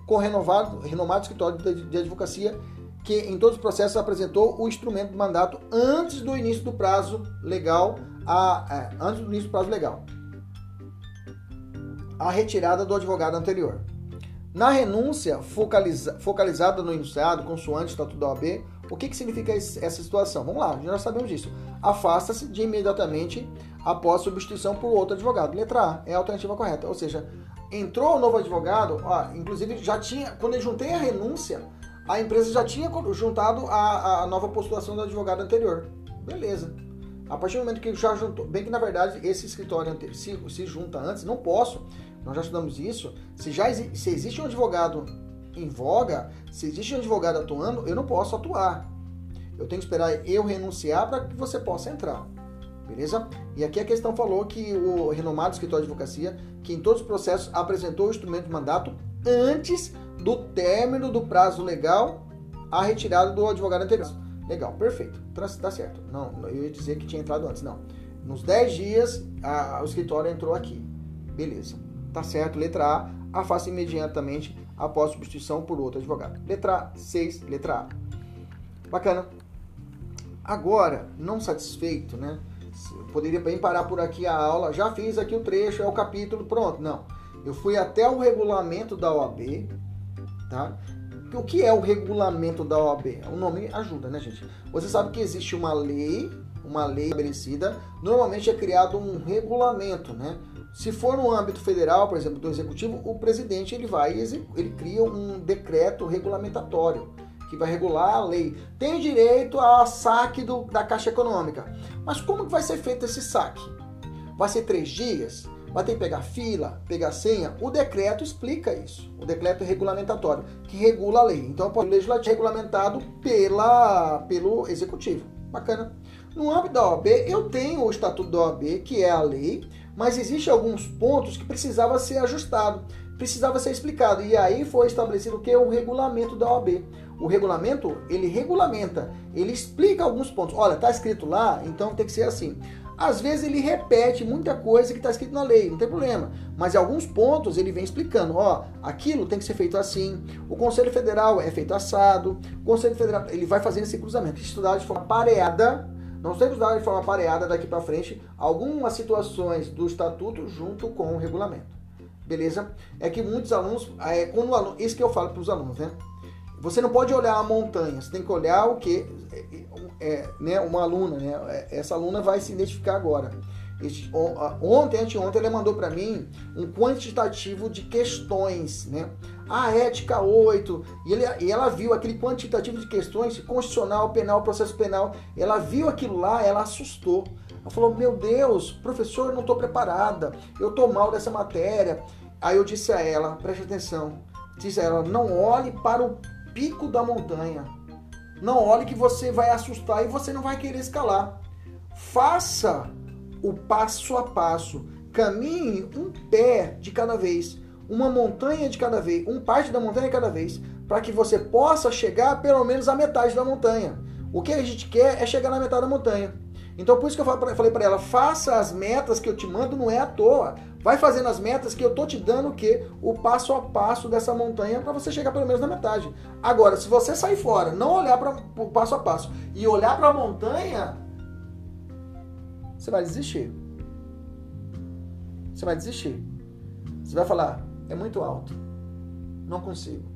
com renovado, renomado escritório de advocacia que em todos os processos apresentou o instrumento do mandato antes do início do prazo legal, a, é, antes do início do prazo legal. A retirada do advogado anterior. Na renúncia focaliza, focalizada no enunciado, consoante o Estatuto da OAB, o que, que significa essa situação? Vamos lá, já sabemos disso. Afasta-se de imediatamente após substituição por outro advogado. Letra A é a alternativa correta. Ou seja, entrou o novo advogado, ó, inclusive já tinha, quando eu juntei a renúncia, a empresa já tinha juntado a, a nova postulação do advogado anterior. Beleza. A partir do momento que já juntou, bem que na verdade esse escritório se, se junta antes, não posso, nós já estudamos isso, se já se existe um advogado em voga, se existe um advogado atuando, eu não posso atuar. Eu tenho que esperar eu renunciar para que você possa entrar. Beleza? E aqui a questão falou que o renomado escritório de advocacia, que em todos os processos apresentou o instrumento de mandato antes do término do prazo legal a retirada do advogado anterior. Legal, perfeito. Tá, tá certo. Não, eu ia dizer que tinha entrado antes. Não. Nos 10 dias, a, o escritório entrou aqui. Beleza. Tá certo. Letra A, afasta imediatamente após substituição por outro advogado. Letra 6, letra A. Bacana. Agora, não satisfeito, né? Eu poderia bem parar por aqui a aula, já fiz aqui o trecho, é o capítulo, pronto. Não. Eu fui até o regulamento da OAB, tá? O que é o regulamento da OAB? O nome ajuda, né, gente? Você sabe que existe uma lei, uma lei estabelecida, normalmente é criado um regulamento, né? Se for no âmbito federal, por exemplo, do executivo, o presidente ele vai ele cria um decreto regulamentatório que vai regular a lei. Tem direito a saque do, da Caixa Econômica. Mas como que vai ser feito esse saque? Vai ser três dias? Vai ter que pegar fila, pegar senha? O decreto explica isso. O decreto regulamentatório, que regula a lei. Então, o legislativo regulamentado pela, pelo executivo. Bacana. No âmbito da OAB, eu tenho o Estatuto da OAB, que é a lei, mas existem alguns pontos que precisava ser ajustado, precisava ser explicado. E aí foi estabelecido o que é o regulamento da OAB. O regulamento, ele regulamenta, ele explica alguns pontos. Olha, tá escrito lá, então tem que ser assim. Às vezes ele repete muita coisa que está escrito na lei, não tem problema. Mas em alguns pontos ele vem explicando, ó, aquilo tem que ser feito assim. O Conselho Federal é feito assado. O Conselho Federal, ele vai fazendo esse cruzamento, estudar de forma pareada Nós temos que dar de forma pareada daqui para frente algumas situações do estatuto junto com o regulamento. Beleza? É que muitos alunos, é, quando aluno, isso que eu falo para os alunos, né? Você não pode olhar a montanha, você tem que olhar o que é, é, né, uma aluna, né? É, essa aluna vai se identificar agora. Ontem, anteontem, ele mandou para mim um quantitativo de questões, né? A ética 8, e, ele, e ela viu aquele quantitativo de questões, constitucional, penal, processo penal, ela viu aquilo lá, ela assustou. Ela falou: Meu Deus, professor, não estou preparada, eu estou mal dessa matéria. Aí eu disse a ela: Preste atenção, disse a ela: Não olhe para o pico da montanha, não olhe que você vai assustar e você não vai querer escalar. Faça o passo a passo. Caminhe um pé de cada vez, uma montanha de cada vez, um parte da montanha de cada vez, para que você possa chegar pelo menos à metade da montanha. O que a gente quer é chegar na metade da montanha. Então por isso que eu falei para ela, faça as metas que eu te mando, não é à toa. Vai fazendo as metas que eu tô te dando o quê? O passo a passo dessa montanha para você chegar pelo menos na metade. Agora, se você sair fora, não olhar para o passo a passo e olhar para a montanha, você vai desistir. Você vai desistir. Você vai falar, é muito alto. Não consigo.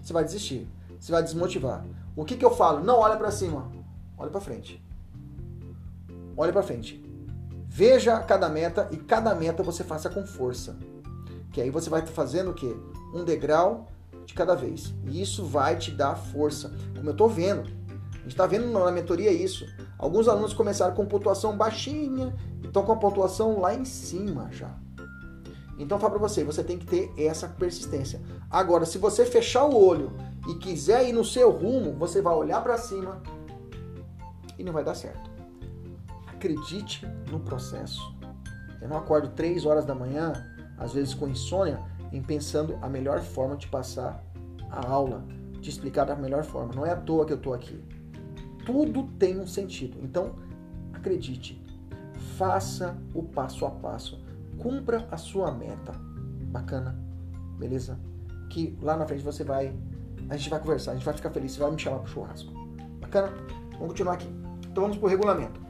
Você vai desistir. Você vai desmotivar. O que, que eu falo? Não olha para cima. Olha para frente. Olha para frente. Veja cada meta e cada meta você faça com força. Que aí você vai fazendo o quê? Um degrau de cada vez. E isso vai te dar força. Como eu estou vendo. A gente está vendo na mentoria isso. Alguns alunos começaram com pontuação baixinha e estão com a pontuação lá em cima já. Então, falo para você, você tem que ter essa persistência. Agora, se você fechar o olho e quiser ir no seu rumo, você vai olhar para cima e não vai dar certo. Acredite no processo. Eu não acordo 3 horas da manhã, às vezes com insônia, em pensando a melhor forma de passar a aula, de explicar da melhor forma. Não é à toa que eu estou aqui tudo tem um sentido. Então, acredite, faça o passo a passo, cumpra a sua meta. Bacana, beleza? Que lá na frente você vai, a gente vai conversar, a gente vai ficar feliz, você vai me chamar pro churrasco. Bacana? Vamos continuar aqui. Então vamos pro regulamento.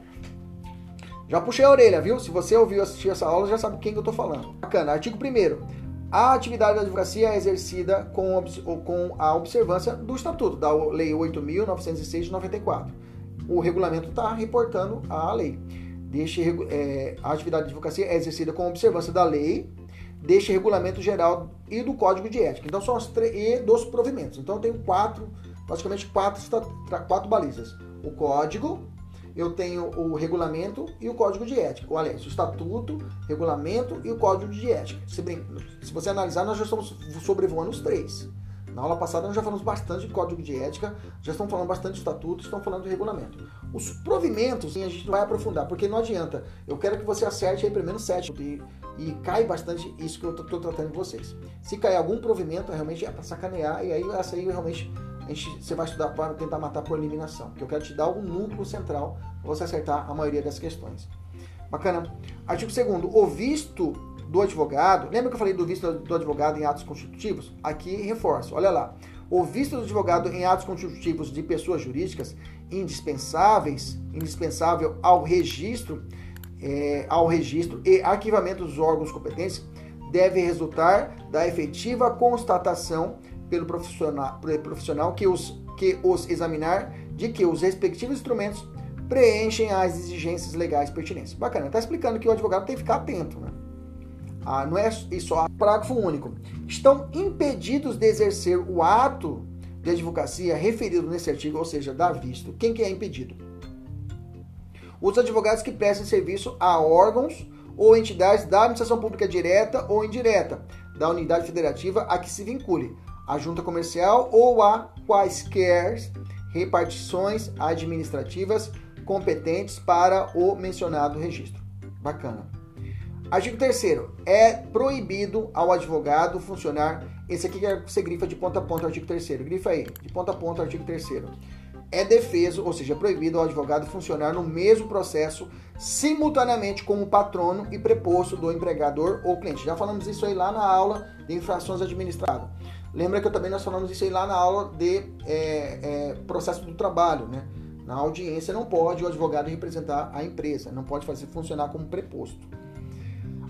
Já puxei a orelha, viu? Se você ouviu assistir essa aula, já sabe quem que eu tô falando. Bacana. Artigo 1 a atividade da advocacia é exercida com, com a observância do Estatuto, da Lei 8.906 de 94. O regulamento está reportando a lei. Deixe, é, a atividade de advocacia é exercida com observância da lei, deste regulamento geral e do código de ética. Então são as e dos provimentos. Então eu tenho quatro, praticamente quatro, quatro balizas: o código, eu tenho o regulamento e o código de ética. Ou, aliás, o estatuto, regulamento e o código de ética. Se, bem, se você analisar, nós já estamos sobrevoando os três. Na aula passada nós já falamos bastante de código de ética, já estamos falando bastante de estatuto, estamos falando de regulamento. Os provimentos, a gente vai aprofundar, porque não adianta. Eu quero que você acerte aí pelo menos sete e, e cai bastante isso que eu estou tratando com vocês. Se cair algum provimento, realmente é para sacanear, e aí essa aí realmente gente, você vai estudar para tentar matar por eliminação, porque eu quero te dar um núcleo central para você acertar a maioria das questões. Bacana. Artigo 2 o visto do advogado, lembra que eu falei do visto do advogado em atos constitutivos? Aqui reforço, olha lá. O visto do advogado em atos constitutivos de pessoas jurídicas indispensáveis, indispensável ao registro, é, ao registro e arquivamento dos órgãos competentes, deve resultar da efetiva constatação pelo profissional, profissional que, os, que os examinar de que os respectivos instrumentos preenchem as exigências legais pertinentes. Bacana, está explicando que o advogado tem que ficar atento, né? Ah, não é só parágrafo único. Estão impedidos de exercer o ato de advocacia referido nesse artigo, ou seja, dar visto. Quem que é impedido? Os advogados que prestem serviço a órgãos ou entidades da administração pública direta ou indireta, da unidade federativa a que se vincule, à junta comercial ou a quaisquer repartições administrativas competentes para o mencionado registro. Bacana. Artigo 3 é proibido ao advogado funcionar. Esse aqui que você grifa de ponta a ponta, artigo 3 Grifa aí, de ponta a ponta, artigo 3 É defeso, ou seja, é proibido ao advogado funcionar no mesmo processo simultaneamente como patrono e preposto do empregador ou cliente. Já falamos isso aí lá na aula de infrações administradas. Lembra que eu também nós falamos isso aí lá na aula de é, é, processo do trabalho, né? Na audiência não pode o advogado representar a empresa, não pode fazer funcionar como preposto.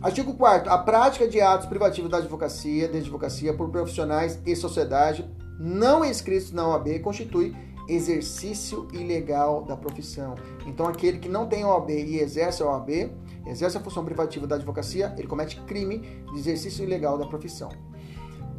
Artigo 4 A prática de atos privativos da advocacia, de advocacia por profissionais e sociedade não inscritos na OAB constitui exercício ilegal da profissão. Então, aquele que não tem OAB e exerce a OAB, exerce a função privativa da advocacia, ele comete crime de exercício ilegal da profissão.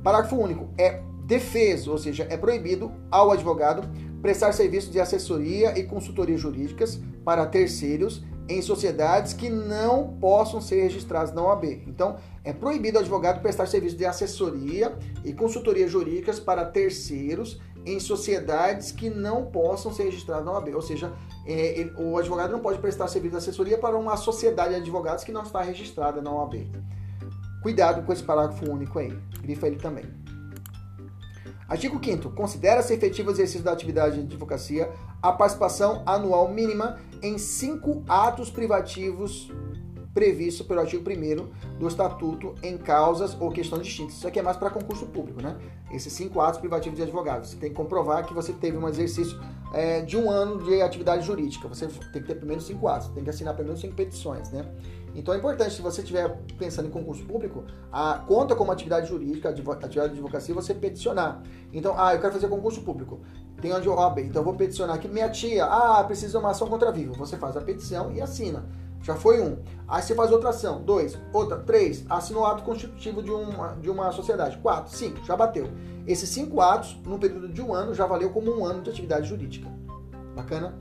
Parágrafo único. É defeso, ou seja, é proibido ao advogado prestar serviços de assessoria e consultoria jurídicas para terceiros em sociedades que não possam ser registradas na OAB. Então, é proibido ao advogado prestar serviços de assessoria e consultoria jurídicas para terceiros em sociedades que não possam ser registradas na OAB. Ou seja, é, ele, o advogado não pode prestar serviço de assessoria para uma sociedade de advogados que não está registrada na OAB. Cuidado com esse parágrafo único aí. Grifa ele também. Artigo 5 Considera-se efetivo exercício da atividade de advocacia a participação anual mínima em cinco atos privativos previsto pelo artigo 1 do Estatuto em causas ou questões distintas. Isso aqui é mais para concurso público, né? Esses cinco atos privativos de advogados. Você tem que comprovar que você teve um exercício é, de um ano de atividade jurídica. Você tem que ter primeiro cinco atos, tem que assinar primeiro cinco petições, né? Então é importante, se você estiver pensando em concurso público, a conta como atividade jurídica, atividade de advocacia, você peticionar. Então, ah, eu quero fazer concurso público. Tem onde OAB, então eu vou peticionar aqui. Minha tia, ah, precisa de uma ação contra vivo. Você faz a petição e assina. Já foi um. Aí você faz outra ação. Dois. Outra. Três. Assina o ato constitutivo de uma, de uma sociedade. Quatro. Cinco. Já bateu. Esses cinco atos, no período de um ano, já valeu como um ano de atividade jurídica. Bacana?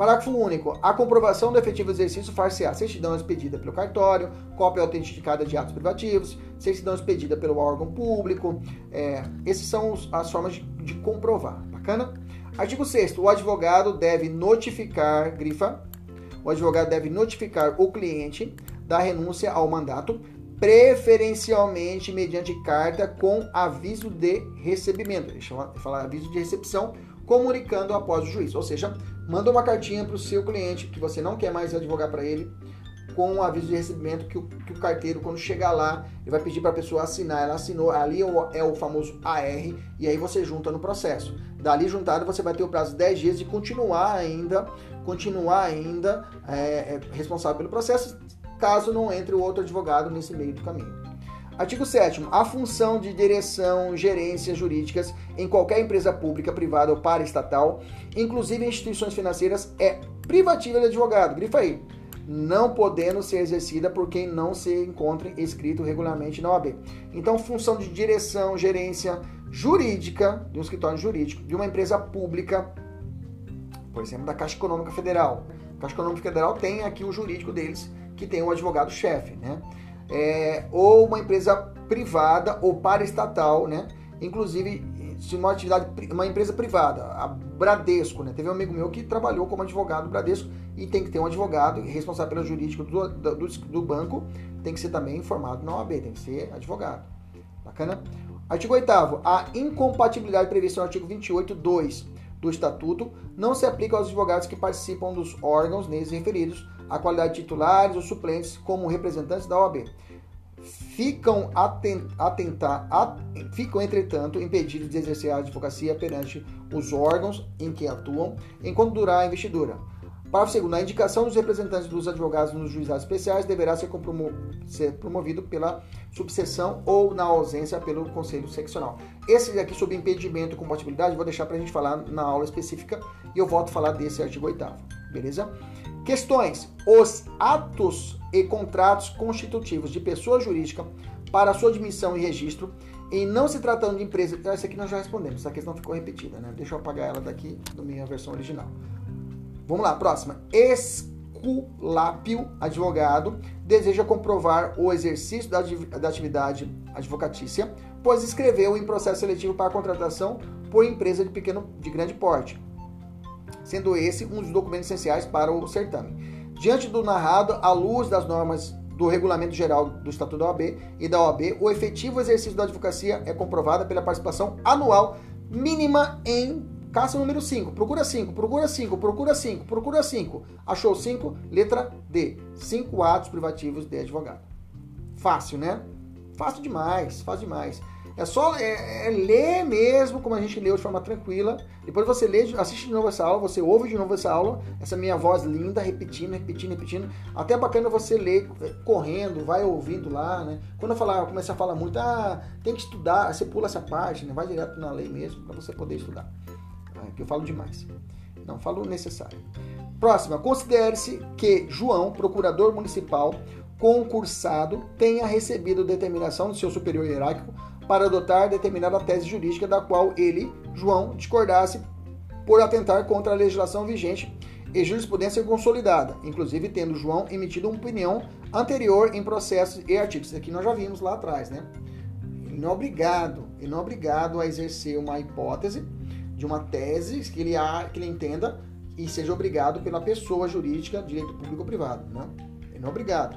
Parágrafo único. A comprovação do efetivo exercício far-se-á certidão expedida pelo cartório, cópia autenticada de atos privativos, certidão expedida pelo órgão público. É, esses são as formas de, de comprovar. Bacana? Artigo 6 O advogado deve notificar, grifa, o advogado deve notificar o cliente da renúncia ao mandato, preferencialmente mediante carta com aviso de recebimento. Deixa eu falar aviso de recepção, comunicando após o juiz. Ou seja, manda uma cartinha para o seu cliente que você não quer mais advogar para ele, com um aviso de recebimento que o, que o carteiro, quando chegar lá, ele vai pedir para a pessoa assinar. Ela assinou, ali é o, é o, famoso AR, e aí você junta no processo. Dali juntado, você vai ter o prazo de 10 dias de continuar ainda, continuar ainda é, é, responsável pelo processo, caso não entre o outro advogado nesse meio do caminho. Artigo 7 A função de direção, gerências jurídicas em qualquer empresa pública, privada ou paraestatal, inclusive instituições financeiras, é privativa de advogado. Grifa aí não podendo ser exercida por quem não se encontre inscrito regularmente na OAB. Então, função de direção, gerência jurídica de um escritório jurídico de uma empresa pública, por exemplo, da Caixa Econômica Federal. A Caixa Econômica Federal tem aqui o jurídico deles, que tem um advogado-chefe, né? É, ou uma empresa privada ou paraestatal, né? Inclusive, se uma atividade, uma empresa privada, a Bradesco, né? Teve um amigo meu que trabalhou como advogado do Bradesco e tem que ter um advogado responsável pelo jurídico do, do, do banco, tem que ser também informado na OAB, tem que ser advogado. Bacana? Artigo 8 A incompatibilidade prevista no artigo 28.2 do Estatuto não se aplica aos advogados que participam dos órgãos neles referidos, à qualidade de titulares ou suplentes como representantes da OAB ficam, atentar, at, ficam, entretanto, impedidos de exercer a advocacia perante os órgãos em que atuam, enquanto durar a investidura. Parágrafo 2. A indicação dos representantes dos advogados nos juizados especiais deverá ser, ser promovido pela subseção ou, na ausência, pelo conselho seccional. Esse aqui, sobre impedimento e compatibilidade, vou deixar para a gente falar na aula específica e eu volto a falar desse artigo 8. Beleza? Questões: os atos e contratos constitutivos de pessoa jurídica para sua admissão e registro, em não se tratando de empresa. Essa aqui nós já respondemos, essa questão ficou repetida, né? Deixa eu apagar ela daqui da minha versão original. Vamos lá, próxima. Esculápio, advogado, deseja comprovar o exercício da, da atividade advocatícia, pois escreveu em processo seletivo para contratação por empresa de pequeno, de grande porte sendo esse um dos documentos essenciais para o certame. Diante do narrado, à luz das normas do Regulamento Geral do Estatuto da OAB e da OAB, o efetivo exercício da advocacia é comprovado pela participação anual mínima em caça número 5. Procura 5, procura 5, procura 5, procura 5. Achou 5? Letra D. 5 atos privativos de advogado. Fácil, né? Fácil demais, fácil demais. É só é, é ler mesmo, como a gente leu de forma tranquila. Depois você lê, assiste de novo essa aula, você ouve de novo essa aula, essa minha voz linda, repetindo, repetindo, repetindo. Até é bacana você ler é, correndo, vai ouvindo lá, né? Quando eu falar, eu a falar muito, ah, tem que estudar, você pula essa né? Vai direto na lei mesmo, para você poder estudar. É, que eu falo demais. Não falo necessário. Próxima, considere-se que João, procurador municipal, concursado, tenha recebido determinação do seu superior hierárquico para adotar determinada tese jurídica da qual ele, João, discordasse por atentar contra a legislação vigente e jurisprudência consolidada, inclusive tendo João emitido uma opinião anterior em processos e artigos. Isso aqui nós já vimos lá atrás, né? Ele não é obrigado, ele não é obrigado a exercer uma hipótese de uma tese que ele, que ele entenda e seja obrigado pela pessoa jurídica, direito público ou privado. Não, ele não é obrigado.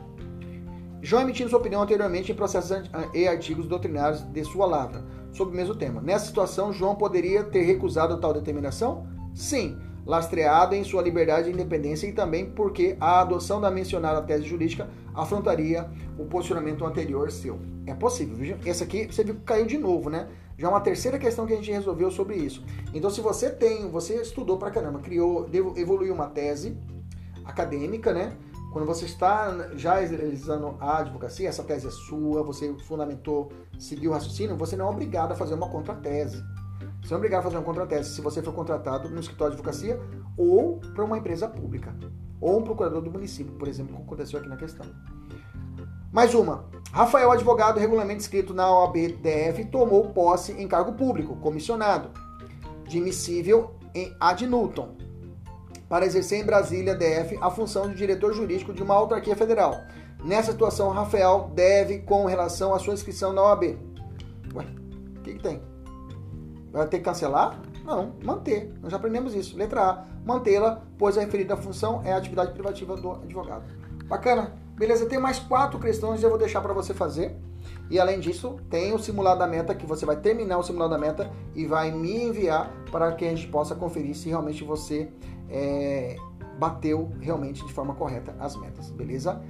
João emitiu sua opinião anteriormente em processos e artigos doutrinários de sua lavra, sobre o mesmo tema. Nessa situação, João poderia ter recusado tal determinação? Sim, lastreado em sua liberdade e independência e também porque a adoção da mencionada tese jurídica afrontaria o posicionamento anterior seu. É possível, viu? Essa aqui você viu que caiu de novo, né? Já é uma terceira questão que a gente resolveu sobre isso. Então, se você tem, você estudou pra caramba, criou, evoluiu uma tese acadêmica, né? Quando você está já realizando a advocacia, essa tese é sua, você fundamentou, seguiu o raciocínio, você não é obrigado a fazer uma contratese. Você não é obrigado a fazer uma contratese se você for contratado no escritório de advocacia ou para uma empresa pública, ou um procurador do município, por exemplo, como aconteceu aqui na questão. Mais uma. Rafael, advogado regulamento escrito na OAB DF, tomou posse em cargo público, comissionado, admissível em ad nutum, para exercer em Brasília, DF, a função de diretor jurídico de uma autarquia federal. Nessa situação, Rafael deve com relação à sua inscrição na OAB. Ué, o que, que tem? Vai ter que cancelar? Não, manter. Nós já aprendemos isso. Letra A, mantê-la, pois a referida função é a atividade privativa do advogado. Bacana? Beleza, tem mais quatro questões que eu vou deixar para você fazer. E além disso, tem o simulado da meta que você vai terminar o simulado da meta e vai me enviar para que a gente possa conferir se realmente você é, bateu realmente de forma correta as metas, beleza?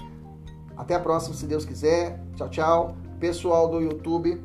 Até a próxima, se Deus quiser. Tchau, tchau. Pessoal do YouTube,